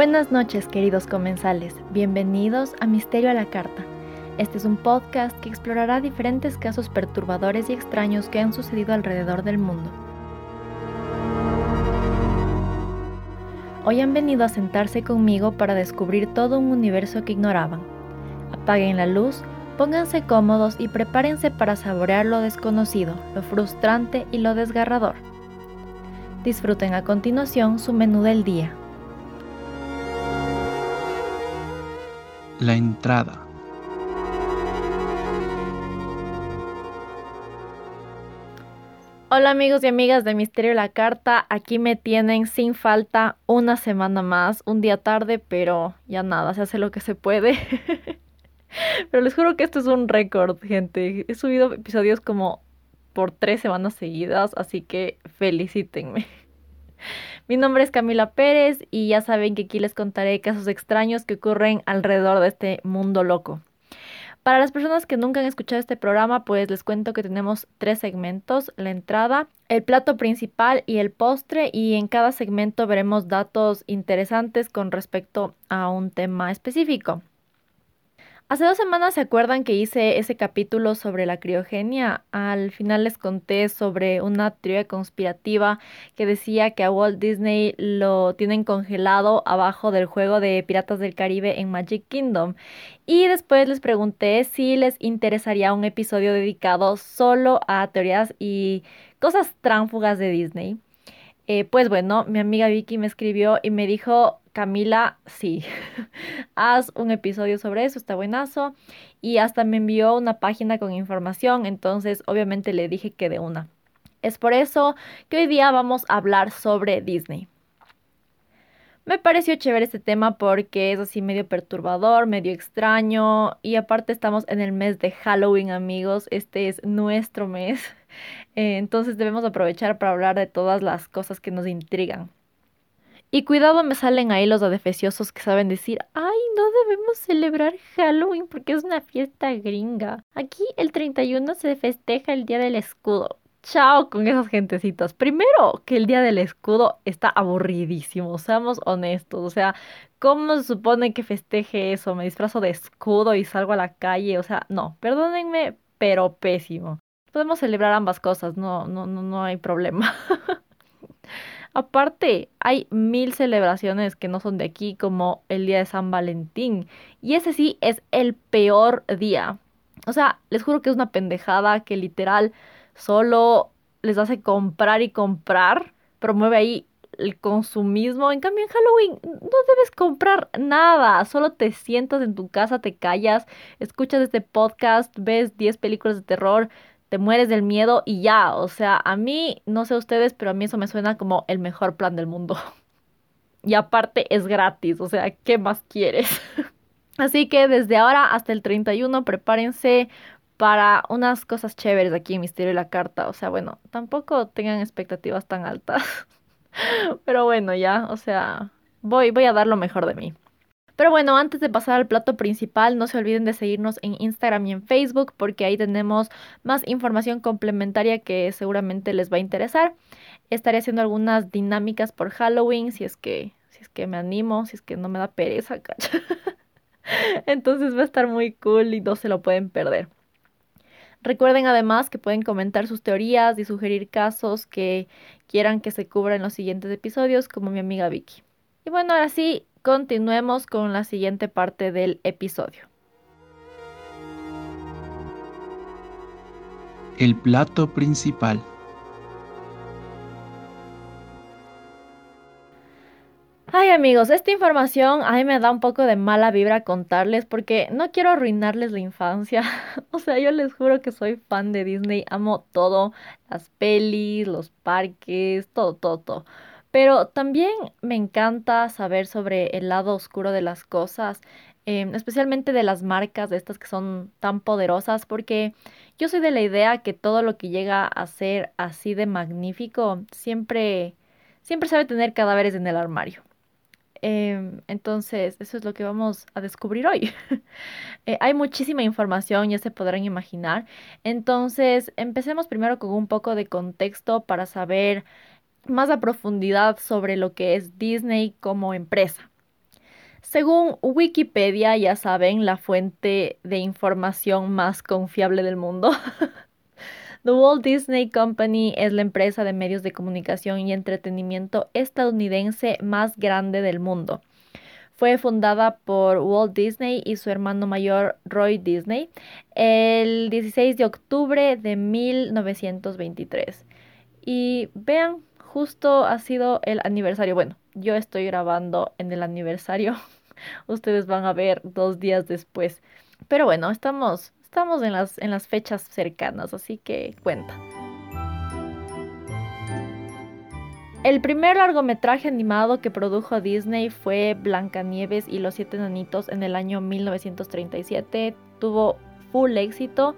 Buenas noches queridos comensales, bienvenidos a Misterio a la Carta. Este es un podcast que explorará diferentes casos perturbadores y extraños que han sucedido alrededor del mundo. Hoy han venido a sentarse conmigo para descubrir todo un universo que ignoraban. Apaguen la luz, pónganse cómodos y prepárense para saborear lo desconocido, lo frustrante y lo desgarrador. Disfruten a continuación su menú del día. La entrada. Hola amigos y amigas de Misterio la Carta, aquí me tienen sin falta una semana más, un día tarde, pero ya nada, se hace lo que se puede. pero les juro que esto es un récord, gente. He subido episodios como por tres semanas seguidas, así que felicítenme. Mi nombre es Camila Pérez y ya saben que aquí les contaré casos extraños que ocurren alrededor de este mundo loco. Para las personas que nunca han escuchado este programa, pues les cuento que tenemos tres segmentos, la entrada, el plato principal y el postre y en cada segmento veremos datos interesantes con respecto a un tema específico. Hace dos semanas se acuerdan que hice ese capítulo sobre la criogenia. Al final les conté sobre una teoría conspirativa que decía que a Walt Disney lo tienen congelado abajo del juego de Piratas del Caribe en Magic Kingdom. Y después les pregunté si les interesaría un episodio dedicado solo a teorías y cosas tránfugas de Disney. Eh, pues bueno, mi amiga Vicky me escribió y me dijo, Camila, sí, haz un episodio sobre eso, está buenazo. Y hasta me envió una página con información, entonces obviamente le dije que de una. Es por eso que hoy día vamos a hablar sobre Disney. Me pareció chévere este tema porque es así medio perturbador, medio extraño y aparte estamos en el mes de Halloween amigos, este es nuestro mes, eh, entonces debemos aprovechar para hablar de todas las cosas que nos intrigan. Y cuidado me salen ahí los adefesiosos que saben decir, ay, no debemos celebrar Halloween porque es una fiesta gringa. Aquí el 31 se festeja el Día del Escudo. Chao con esas gentecitas. Primero, que el día del escudo está aburridísimo, seamos honestos. O sea, ¿cómo se supone que festeje eso? Me disfrazo de escudo y salgo a la calle. O sea, no, perdónenme, pero pésimo. Podemos celebrar ambas cosas, no, no, no, no hay problema. Aparte, hay mil celebraciones que no son de aquí, como el día de San Valentín. Y ese sí es el peor día. O sea, les juro que es una pendejada que literal solo les hace comprar y comprar, promueve ahí el consumismo. En cambio, en Halloween no debes comprar nada, solo te sientas en tu casa, te callas, escuchas este podcast, ves 10 películas de terror, te mueres del miedo y ya, o sea, a mí, no sé ustedes, pero a mí eso me suena como el mejor plan del mundo. Y aparte es gratis, o sea, ¿qué más quieres? Así que desde ahora hasta el 31 prepárense para unas cosas chéveres aquí en Misterio y la Carta. O sea, bueno, tampoco tengan expectativas tan altas. Pero bueno, ya, o sea, voy, voy a dar lo mejor de mí. Pero bueno, antes de pasar al plato principal, no se olviden de seguirnos en Instagram y en Facebook porque ahí tenemos más información complementaria que seguramente les va a interesar. Estaré haciendo algunas dinámicas por Halloween si es que si es que me animo, si es que no me da pereza, Entonces va a estar muy cool y no se lo pueden perder. Recuerden además que pueden comentar sus teorías y sugerir casos que quieran que se cubra en los siguientes episodios, como mi amiga Vicky. Y bueno, ahora sí, continuemos con la siguiente parte del episodio. El plato principal. Ay amigos, esta información a mí me da un poco de mala vibra contarles porque no quiero arruinarles la infancia. o sea, yo les juro que soy fan de Disney, amo todo, las pelis, los parques, todo, todo, todo. Pero también me encanta saber sobre el lado oscuro de las cosas, em, especialmente de las marcas de estas que son tan poderosas, porque yo soy de la idea que todo lo que llega a ser así de magnífico siempre, siempre sabe tener cadáveres en el armario. Em, entonces, eso es lo que vamos a descubrir hoy. Eh, hay muchísima información, ya se podrán imaginar. Entonces, empecemos primero con un poco de contexto para saber más a profundidad sobre lo que es Disney como empresa. Según Wikipedia, ya saben, la fuente de información más confiable del mundo. The Walt Disney Company es la empresa de medios de comunicación y entretenimiento estadounidense más grande del mundo. Fue fundada por Walt Disney y su hermano mayor Roy Disney el 16 de octubre de 1923. Y vean, justo ha sido el aniversario. Bueno, yo estoy grabando en el aniversario. Ustedes van a ver dos días después. Pero bueno, estamos Estamos en las, en las fechas cercanas, así que cuenta. El primer largometraje animado que produjo Disney fue Blancanieves y los siete nanitos en el año 1937. Tuvo full éxito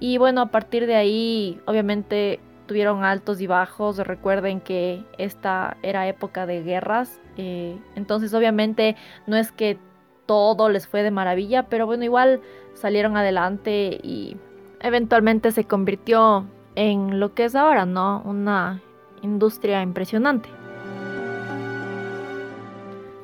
y bueno, a partir de ahí obviamente tuvieron altos y bajos. Recuerden que esta era época de guerras, eh, entonces obviamente no es que todo les fue de maravilla, pero bueno, igual salieron adelante y eventualmente se convirtió en lo que es ahora, ¿no? Una industria impresionante.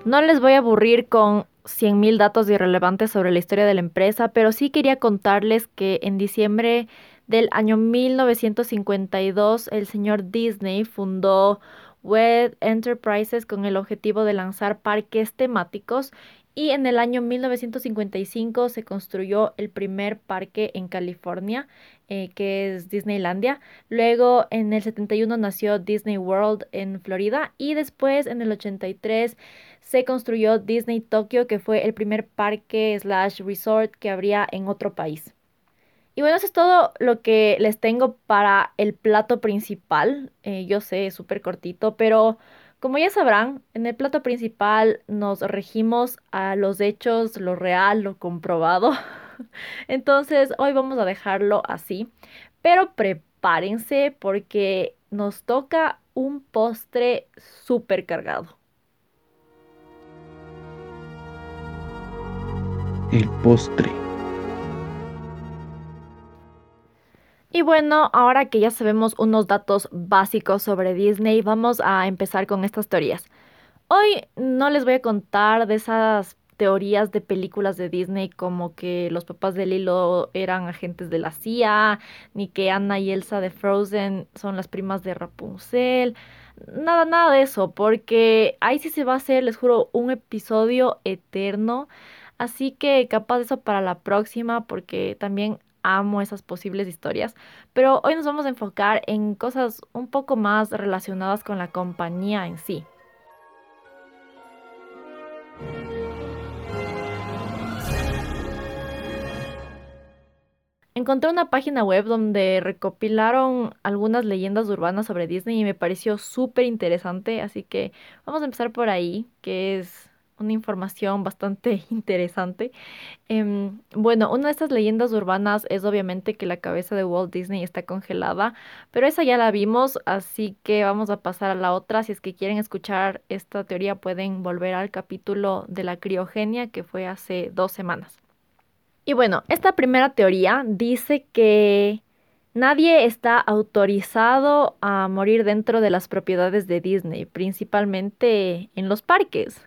No les voy a aburrir con 100.000 datos irrelevantes sobre la historia de la empresa, pero sí quería contarles que en diciembre del año 1952 el señor Disney fundó Web Enterprises con el objetivo de lanzar parques temáticos y en el año 1955 se construyó el primer parque en California, eh, que es Disneylandia. Luego en el 71 nació Disney World en Florida y después en el 83 se construyó Disney Tokyo, que fue el primer parque slash resort que habría en otro país. Y bueno, eso es todo lo que les tengo para el plato principal. Eh, yo sé, es súper cortito, pero... Como ya sabrán, en el plato principal nos regimos a los hechos, lo real, lo comprobado. Entonces hoy vamos a dejarlo así. Pero prepárense porque nos toca un postre súper cargado. El postre. Y bueno, ahora que ya sabemos unos datos básicos sobre Disney, vamos a empezar con estas teorías. Hoy no les voy a contar de esas teorías de películas de Disney como que los papás de Lilo eran agentes de la CIA, ni que Anna y Elsa de Frozen son las primas de Rapunzel. Nada, nada de eso, porque ahí sí se va a hacer, les juro, un episodio eterno. Así que capaz eso para la próxima, porque también amo esas posibles historias, pero hoy nos vamos a enfocar en cosas un poco más relacionadas con la compañía en sí. Encontré una página web donde recopilaron algunas leyendas urbanas sobre Disney y me pareció súper interesante, así que vamos a empezar por ahí, que es una información bastante interesante. Em, bueno, una de estas leyendas urbanas es obviamente que la cabeza de Walt Disney está congelada, pero esa ya la vimos, así que vamos a pasar a la otra. Si es que quieren escuchar esta teoría, pueden volver al capítulo de la criogenia que fue hace dos semanas. Y bueno, esta primera teoría dice que Nadie está autorizado a morir dentro de las propiedades de Disney, principalmente en los parques.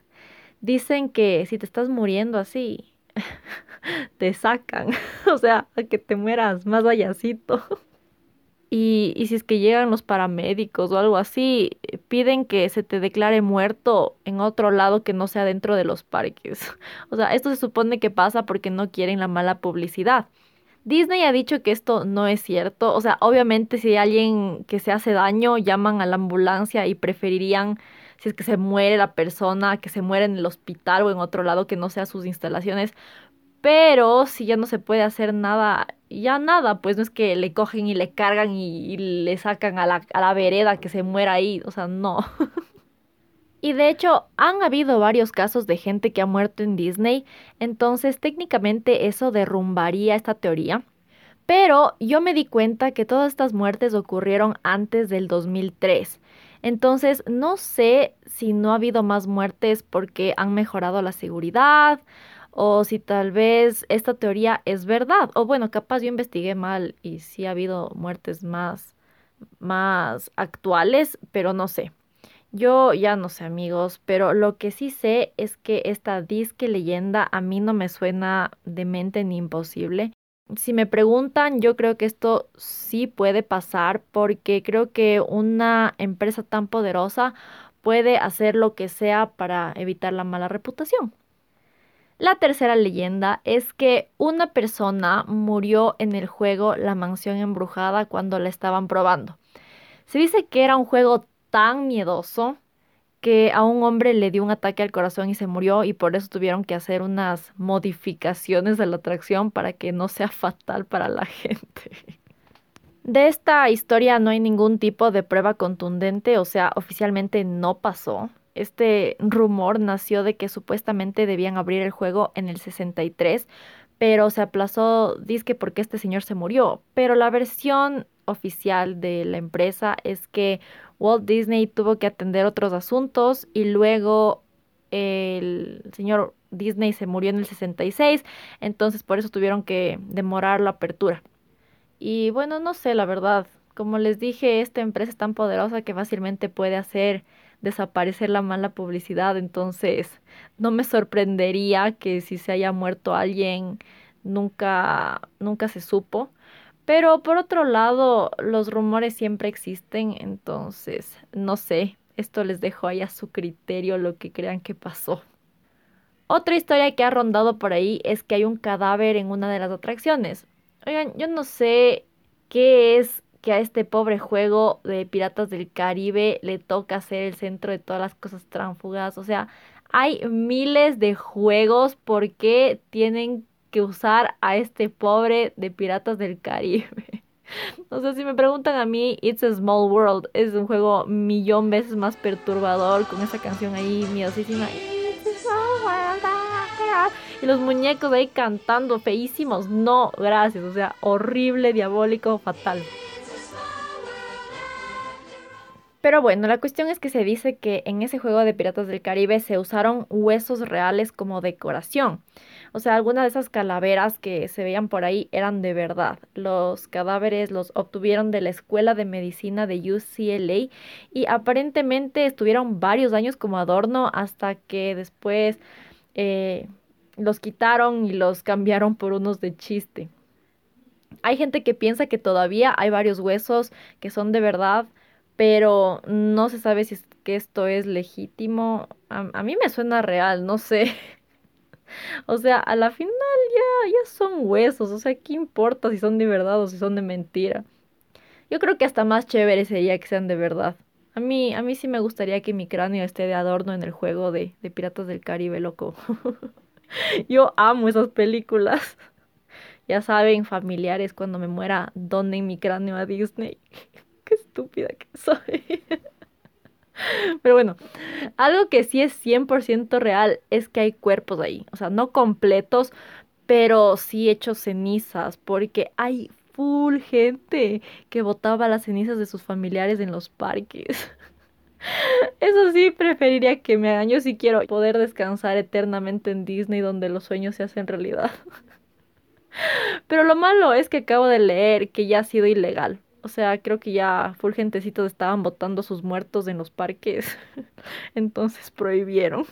Dicen que si te estás muriendo así, te sacan. o sea, a que te mueras más allácito. Y, y, si es que llegan los paramédicos o algo así, piden que se te declare muerto en otro lado que no sea dentro de los parques. O sea, esto se supone que pasa porque no quieren la mala publicidad. Disney ha dicho que esto no es cierto. O sea, obviamente si hay alguien que se hace daño, llaman a la ambulancia y preferirían si es que se muere la persona, que se muere en el hospital o en otro lado que no sea sus instalaciones. Pero si ya no se puede hacer nada, ya nada, pues no es que le cogen y le cargan y, le sacan a la, a la vereda que se muera ahí, o sea, no. Y de hecho, han habido varios casos de gente que ha muerto en Disney, entonces técnicamente eso derrumbaría esta teoría. Pero yo me di cuenta que todas estas muertes ocurrieron antes del 2003. Entonces, no sé si no ha habido más muertes porque han mejorado la seguridad o si tal vez esta teoría es verdad. O bueno, capaz yo investigué mal y sí ha habido muertes más más actuales, pero no sé. Yo ya no sé amigos, pero lo que sí sé es que esta disque leyenda a mí no me suena demente ni imposible. Si me preguntan, yo creo que esto sí puede pasar porque creo que una empresa tan poderosa puede hacer lo que sea para evitar la mala reputación. La tercera leyenda es que una persona murió en el juego La Mansión Embrujada cuando la estaban probando. Se dice que era un juego tan miedoso que a un hombre le dio un ataque al corazón y se murió y por eso tuvieron que hacer unas modificaciones de la atracción para que no sea fatal para la gente. De esta historia no hay ningún tipo de prueba contundente, o sea, oficialmente no pasó. Este rumor nació de que supuestamente debían abrir el juego en el 63, pero se aplazó, disque porque este señor se murió. Pero la versión oficial de la empresa es que Walt Disney tuvo que atender otros asuntos y luego el señor Disney se murió en el 66, entonces por eso tuvieron que demorar la apertura. Y bueno, no sé, la verdad, como les dije, esta empresa es tan poderosa que fácilmente puede hacer desaparecer la mala publicidad, entonces no me sorprendería que si se haya muerto alguien nunca nunca se supo. Pero por otro lado, los rumores siempre existen, entonces, no sé, esto les dejo ahí a su criterio lo que crean que pasó. Otra historia que ha rondado por ahí es que hay un cadáver en una de las atracciones. Oigan, yo no sé qué es que a este pobre juego de Piratas del Caribe le toca ser el centro de todas las cosas tránfugas. O sea, hay miles de juegos, ¿por qué tienen que usar a este pobre de Piratas del Caribe. O sea, si me preguntan a mí, It's a Small World es un juego millón veces más perturbador con esa canción ahí miedosísima. Y los muñecos ahí cantando feísimos. No, gracias. O sea, horrible, diabólico, fatal. Pero bueno, la cuestión es que se dice que en ese juego de Piratas del Caribe se usaron huesos reales como decoración. O sea, algunas de esas calaveras que se veían por ahí eran de verdad. Los cadáveres los obtuvieron de la Escuela de Medicina de UCLA y aparentemente estuvieron varios años como adorno hasta que después eh, los quitaron y los cambiaron por unos de chiste. Hay gente que piensa que todavía hay varios huesos que son de verdad pero no se sabe si es que esto es legítimo. A, a mí me suena real, no sé. o sea, a la final ya, ya son huesos, o sea, ¿qué importa si son de verdad o si son de mentira? Yo creo que hasta más chévere sería que sean de verdad. A mí, a mí sí me gustaría que mi cráneo esté de adorno en el juego de, de Piratas del Caribe, loco. Yo amo esas películas. Ya saben, familiares, cuando me muera, donen mi cráneo a Disney estúpida que soy. Pero bueno, algo que sí es 100% real es que hay cuerpos ahí. O sea, no completos, pero sí hechos cenizas, porque hay full gente que botaba las cenizas de sus familiares en los parques. Eso sí, preferiría que me. Yo sí quiero poder descansar eternamente en Disney donde los sueños se hacen realidad. Pero lo malo es que acabo de leer que ya ha sido ilegal. O sea, creo que ya full gentecitos estaban botando sus muertos en los parques. Entonces prohibieron.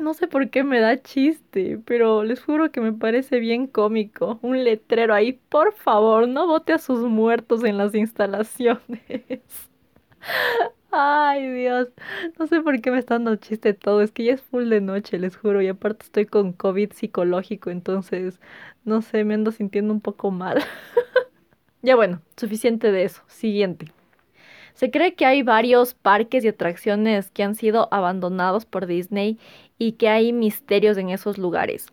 No sé por qué me da chiste, pero les juro que me parece bien cómico. Un letrero ahí, por favor, no bote a sus muertos en las instalaciones. Ay, Dios. No sé por qué me está dando chiste todo. Es que ya es full de noche, les juro. Y aparte estoy con COVID psicológico, entonces, no sé, me ando sintiendo un poco mal. Ya bueno, suficiente de eso. Siguiente. Se cree que hay varios parques y atracciones que han sido abandonados por Disney y que hay misterios en esos lugares.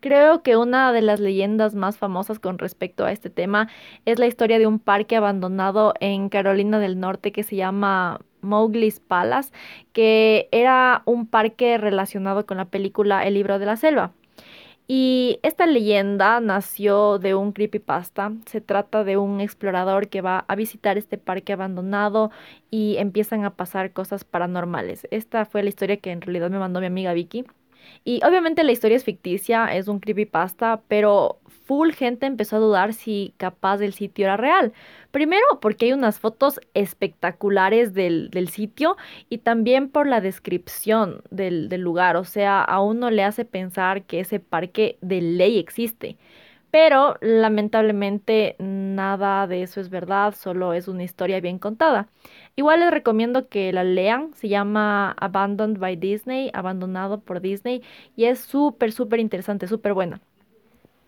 Creo que una de las leyendas más famosas con respecto a este tema es la historia de un parque abandonado en Carolina del Norte que se llama Mowgli's Palace, que era un parque relacionado con la película El libro de la selva. Y esta leyenda nació de un creepypasta. Se trata de un explorador que va a visitar este parque abandonado y empiezan a pasar cosas paranormales. Esta fue la historia que en realidad me mandó mi amiga Vicky. Y obviamente la historia es ficticia, es un creepypasta, pero full gente empezó a dudar si capaz del sitio era real. Primero porque hay unas fotos espectaculares del, sitio y también por la descripción del, del lugar. O sea, a uno le hace pensar que ese parque de ley existe. Pero lamentablemente nada de eso es verdad, solo es una historia bien contada. Igual les recomiendo que la lean, se llama Abandoned by Disney, abandonado por Disney, y es súper, súper interesante, súper buena.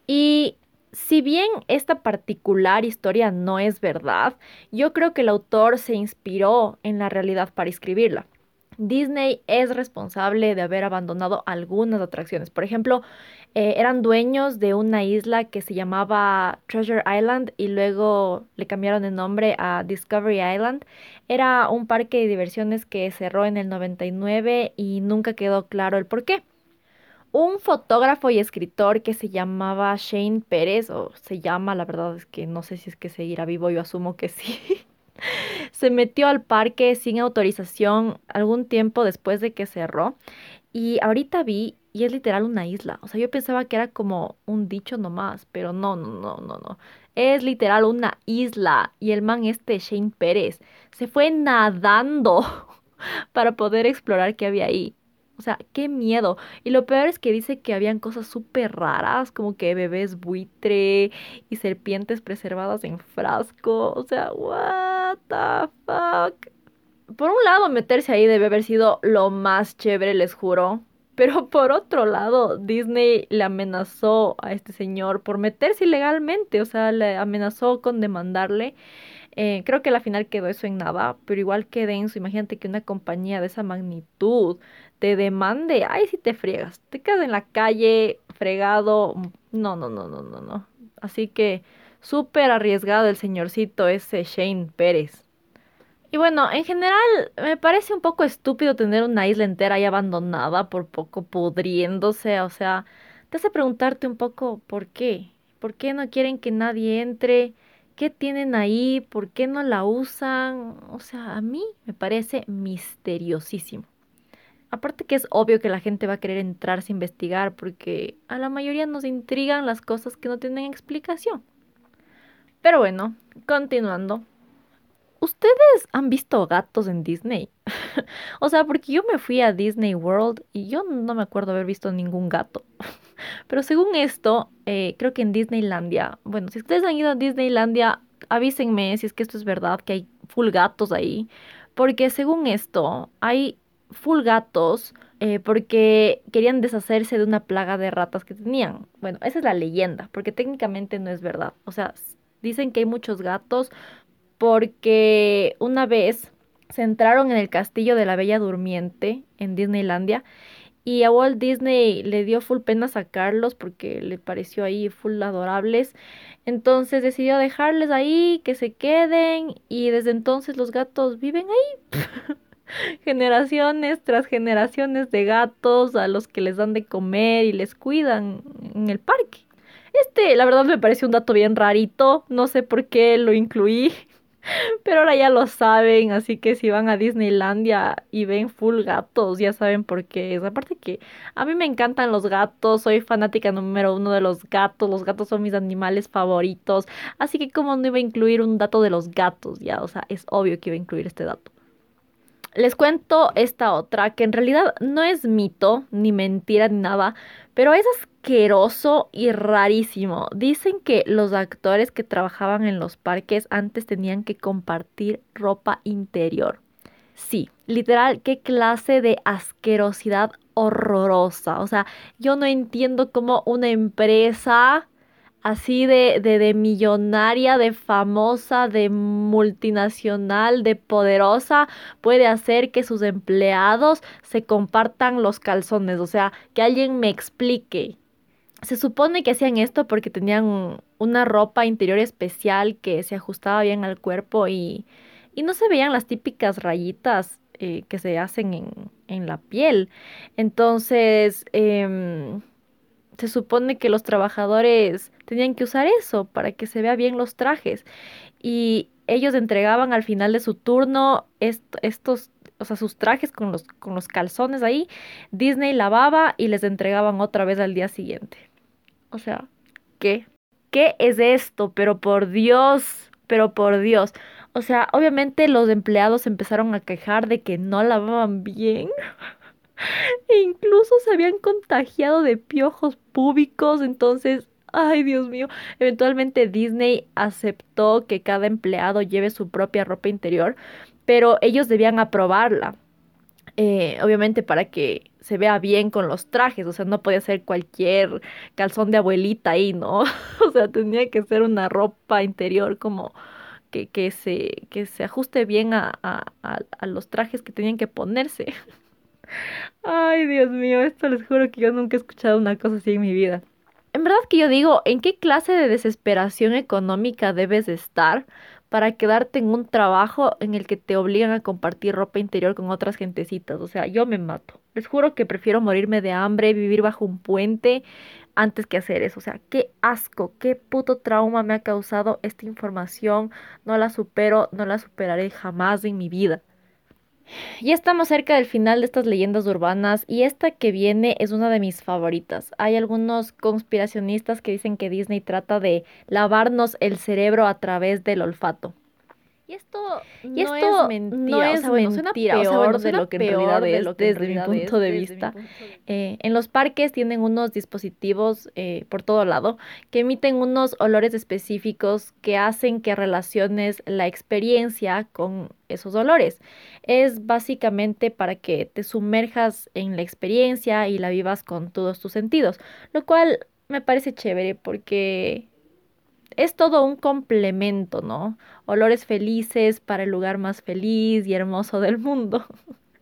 Y si bien esta particular historia no es verdad, yo creo que el autor se inspiró en la realidad para escribirla. Disney es responsable de haber abandonado algunas atracciones. Por ejemplo, eh, eran dueños de una isla que se llamaba Treasure Island y luego le cambiaron el nombre a Discovery Island. Era un parque de diversiones que cerró en el 99 y nunca quedó claro el por qué. Un fotógrafo y escritor que se llamaba Shane Pérez, o se llama, la verdad es que no sé si es que seguirá vivo, yo asumo que sí. se metió al parque sin autorización algún tiempo después de que cerró. Y ahorita vi, y es literal una isla. O sea, yo pensaba que era como un dicho nomás, pero no, no, no, no, no. Es literal una isla. Y el man este, Shane Pérez, se fue nadando para poder explorar qué había ahí. O sea, qué miedo. Y lo peor es que dice que habían cosas súper raras, como que bebés buitre y serpientes preservadas en frasco. O sea, what the fuck. Por un lado, meterse ahí debe haber sido lo más chévere, les juro. Pero por otro lado, Disney le amenazó a este señor por meterse ilegalmente, o sea, le amenazó con demandarle. Eh, creo que al final quedó eso en nada, pero igual que denso. Imagínate que una compañía de esa magnitud te demande, ay, si te friegas, te quedas en la calle fregado. No, no, no, no, no, no. Así que súper arriesgado el señorcito ese Shane Pérez. Y bueno, en general me parece un poco estúpido tener una isla entera ahí abandonada por poco pudriéndose. O sea, te hace preguntarte un poco por qué. ¿Por qué no quieren que nadie entre? ¿Qué tienen ahí? ¿Por qué no la usan? O sea, a mí me parece misteriosísimo. Aparte que es obvio que la gente va a querer entrarse a investigar porque a la mayoría nos intrigan las cosas que no tienen explicación. Pero bueno, continuando. ¿Ustedes han visto gatos en Disney? o sea, porque yo me fui a Disney World y yo no me acuerdo haber visto ningún gato. Pero según esto, eh, creo que en Disneylandia, bueno, si ustedes han ido a Disneylandia, avísenme si es que esto es verdad, que hay full gatos ahí. Porque según esto, hay full gatos eh, porque querían deshacerse de una plaga de ratas que tenían. Bueno, esa es la leyenda, porque técnicamente no es verdad. O sea, dicen que hay muchos gatos porque una vez se entraron en el castillo de la Bella Durmiente en Disneylandia y a Walt Disney le dio full pena sacarlos porque le pareció ahí full adorables. Entonces decidió dejarles ahí, que se queden y desde entonces los gatos viven ahí. generaciones tras generaciones de gatos a los que les dan de comer y les cuidan en el parque. Este, la verdad me pareció un dato bien rarito, no sé por qué lo incluí, pero ahora ya lo saben, así que si van a Disneylandia y ven full gatos, ya saben por qué es. Aparte que a mí me encantan los gatos, soy fanática número uno de los gatos, los gatos son mis animales favoritos, así que como no iba a incluir un dato de los gatos, ya, o sea, es obvio que iba a incluir este dato. Les cuento esta otra, que en realidad no es mito, ni mentira, ni nada, pero es asqueroso y rarísimo. Dicen que los actores que trabajaban en los parques antes tenían que compartir ropa interior. Sí, literal, qué clase de asquerosidad horrorosa. O sea, yo no entiendo cómo una empresa así de, de, de, millonaria, de famosa, de multinacional, de poderosa, puede hacer que sus empleados se compartan los calzones. O sea, que alguien me explique. Se supone que hacían esto porque tenían una ropa interior especial que se ajustaba bien al cuerpo y, y no se veían las típicas rayitas eh, que se hacen en, en la piel. Entonces, eh, se supone que los trabajadores tenían que usar eso para que se vea bien los trajes. Y ellos entregaban al final de su turno est estos, o sea, sus trajes con los, con los calzones ahí. Disney lavaba y les entregaban otra vez al día siguiente. O sea, ¿qué? ¿Qué es esto? Pero por Dios, pero por Dios. O sea, obviamente los empleados empezaron a quejar de que no lavaban bien. e incluso se habían contagiado de piojos púbicos, entonces, ay Dios mío, eventualmente Disney aceptó que cada empleado lleve su propia ropa interior, pero ellos debían aprobarla. Eh, obviamente para que se vea bien con los trajes, o sea, no podía ser cualquier calzón de abuelita ahí, ¿no? o sea, tenía que ser una ropa interior como que, que, se, que se ajuste bien a, a, a los trajes que tenían que ponerse. Ay, Dios mío, esto les juro que yo nunca he escuchado una cosa así en mi vida. En verdad que yo digo, ¿en qué clase de desesperación económica debes estar para quedarte en un trabajo en el que te obligan a compartir ropa interior con otras gentecitas? O sea, yo me mato. Les juro que prefiero morirme de hambre, vivir bajo un puente, antes que hacer eso. O sea, qué asco, qué puto trauma me ha causado esta información. No la supero, no la superaré jamás en mi vida. Ya estamos cerca del final de estas leyendas urbanas y esta que viene es una de mis favoritas. Hay algunos conspiracionistas que dicen que Disney trata de lavarnos el cerebro a través del olfato. Y esto, y esto no es mentira, no es o sea, bueno, mentira, peor o sea, bueno, de lo que en realidad es, lo que desde, mi punto de vista. Eh, en los parques tienen unos dispositivos eh, por todo lado que emiten unos olores específicos que hacen que relaciones la experiencia con esos olores. Es básicamente para que te sumerjas en la experiencia y la vivas con todos tus sentidos, lo cual me parece chévere porque es todo un complemento, ¿no? Olores felices para el lugar más feliz y hermoso del mundo.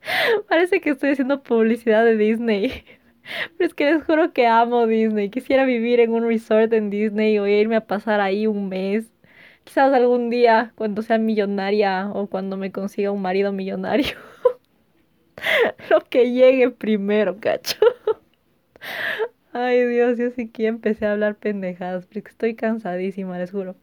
Parece que estoy haciendo publicidad de Disney. Pero es que les juro que amo Disney. Quisiera vivir en un resort en Disney o irme a pasar ahí un mes. Quizás algún día, cuando sea millonaria o cuando me consiga un marido millonario. Lo que llegue primero, cacho. Ay, Dios, yo sí que empecé a hablar pendejadas porque estoy cansadísima, les juro.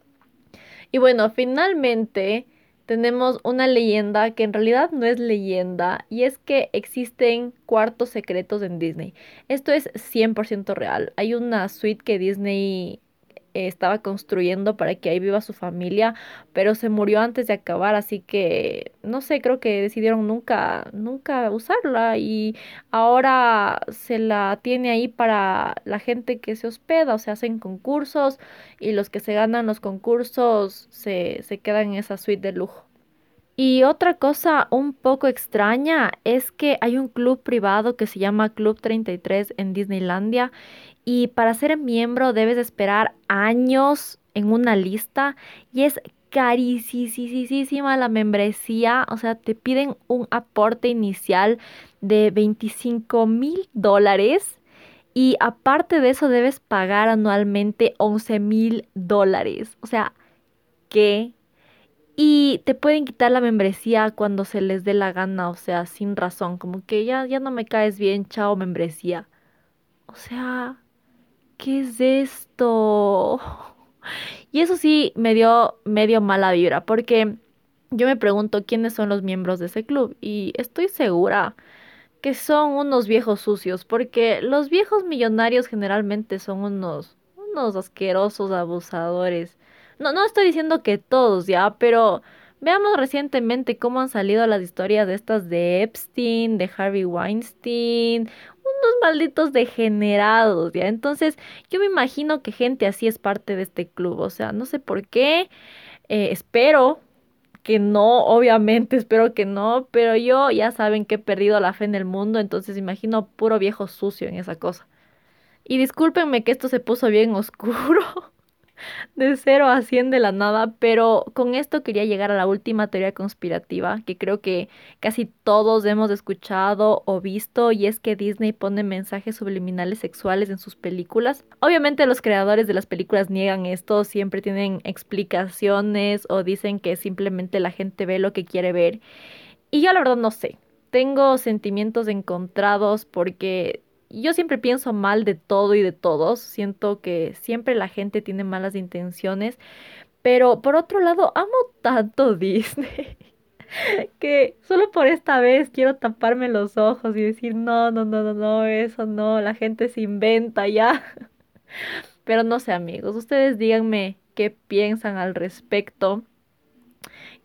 Y bueno, finalmente tenemos una leyenda que en realidad no es leyenda y es que existen cuartos secretos en Disney. Esto es 100% real. Hay una suite que Disney estaba construyendo para que ahí viva su familia, pero se murió antes de acabar, así que no sé, creo que decidieron nunca, nunca usarla y ahora se la tiene ahí para la gente que se hospeda, o sea, hacen concursos y los que se ganan los concursos se, se quedan en esa suite de lujo. Y otra cosa un poco extraña es que hay un club privado que se llama Club 33 en Disneylandia y para ser miembro debes esperar años en una lista y es carísima la membresía, o sea, te piden un aporte inicial de 25 mil dólares y aparte de eso debes pagar anualmente 11 mil dólares, o sea, ¿qué? Y te pueden quitar la membresía cuando se les dé la gana, o sea, sin razón, como que ya, ya no me caes bien, chao membresía. O sea, ¿qué es esto? Y eso sí me dio medio mala vibra, porque yo me pregunto quiénes son los miembros de ese club y estoy segura que son unos viejos sucios, porque los viejos millonarios generalmente son unos, unos asquerosos abusadores. No, no estoy diciendo que todos ya, pero veamos recientemente cómo han salido las historias de estas de Epstein, de Harvey Weinstein, unos malditos degenerados, ¿ya? Entonces, yo me imagino que gente así es parte de este club, o sea, no sé por qué, eh, espero que no, obviamente espero que no, pero yo ya saben que he perdido la fe en el mundo, entonces imagino puro viejo sucio en esa cosa. Y discúlpenme que esto se puso bien oscuro, de 0 a 100 de la nada, pero con esto quería llegar a la última teoría conspirativa que creo que casi todos hemos escuchado o visto y es que Disney pone mensajes subliminales sexuales en sus películas. Obviamente los creadores de las películas niegan esto, siempre tienen explicaciones o dicen que simplemente la gente ve lo que quiere ver. Y yo la verdad no sé. Tengo sentimientos encontrados porque yo siempre pienso mal de todo y de todos. Siento que siempre la gente tiene malas intenciones. Pero por otro lado, amo tanto Disney que solo por esta vez quiero taparme los ojos y decir, no, no, no, no, no, eso no, la gente se inventa ya. Pero no sé amigos, ustedes díganme qué piensan al respecto.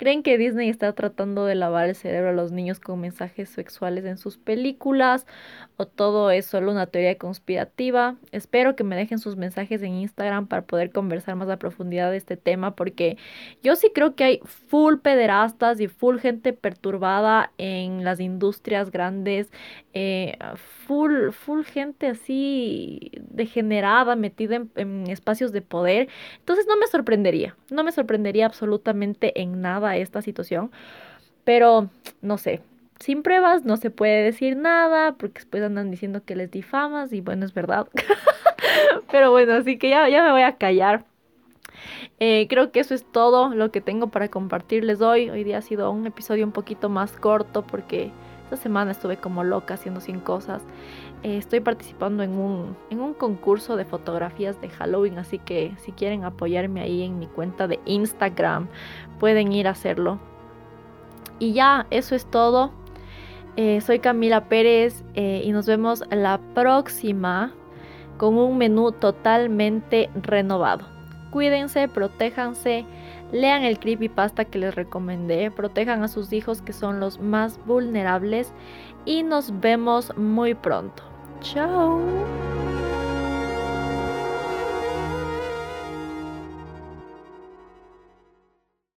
¿Creen que Disney está tratando de lavar el cerebro a los niños con mensajes sexuales en sus películas? ¿O todo es solo una teoría conspirativa? Espero que me dejen sus mensajes en Instagram para poder conversar más a profundidad de este tema porque yo sí creo que hay full pederastas y full gente perturbada en las industrias grandes, eh, full gente así degenerada, metida en, espacios de poder. Entonces no me sorprendería, no me sorprendería absolutamente en nada esta situación. Pero no sé, sin pruebas no se puede decir nada porque después andan diciendo que les difamas y bueno, es verdad. Pero bueno, así que ya, ya me voy a callar. Eh, creo que eso es todo lo que tengo para compartirles hoy. Hoy día ha sido un episodio un poquito más corto porque esta semana estuve como loca haciendo 100 cosas. Eh, estoy participando en un, en un concurso de fotografías de Halloween, así que si quieren apoyarme ahí en mi cuenta de Instagram, pueden ir a hacerlo. Y ya, eso es todo. Eh, soy Camila Pérez eh, y nos vemos la próxima con un menú totalmente renovado. Cuídense, protéjanse, lean el creepypasta que les recomendé, protejan a sus hijos que son los más vulnerables y nos vemos muy pronto. Ciao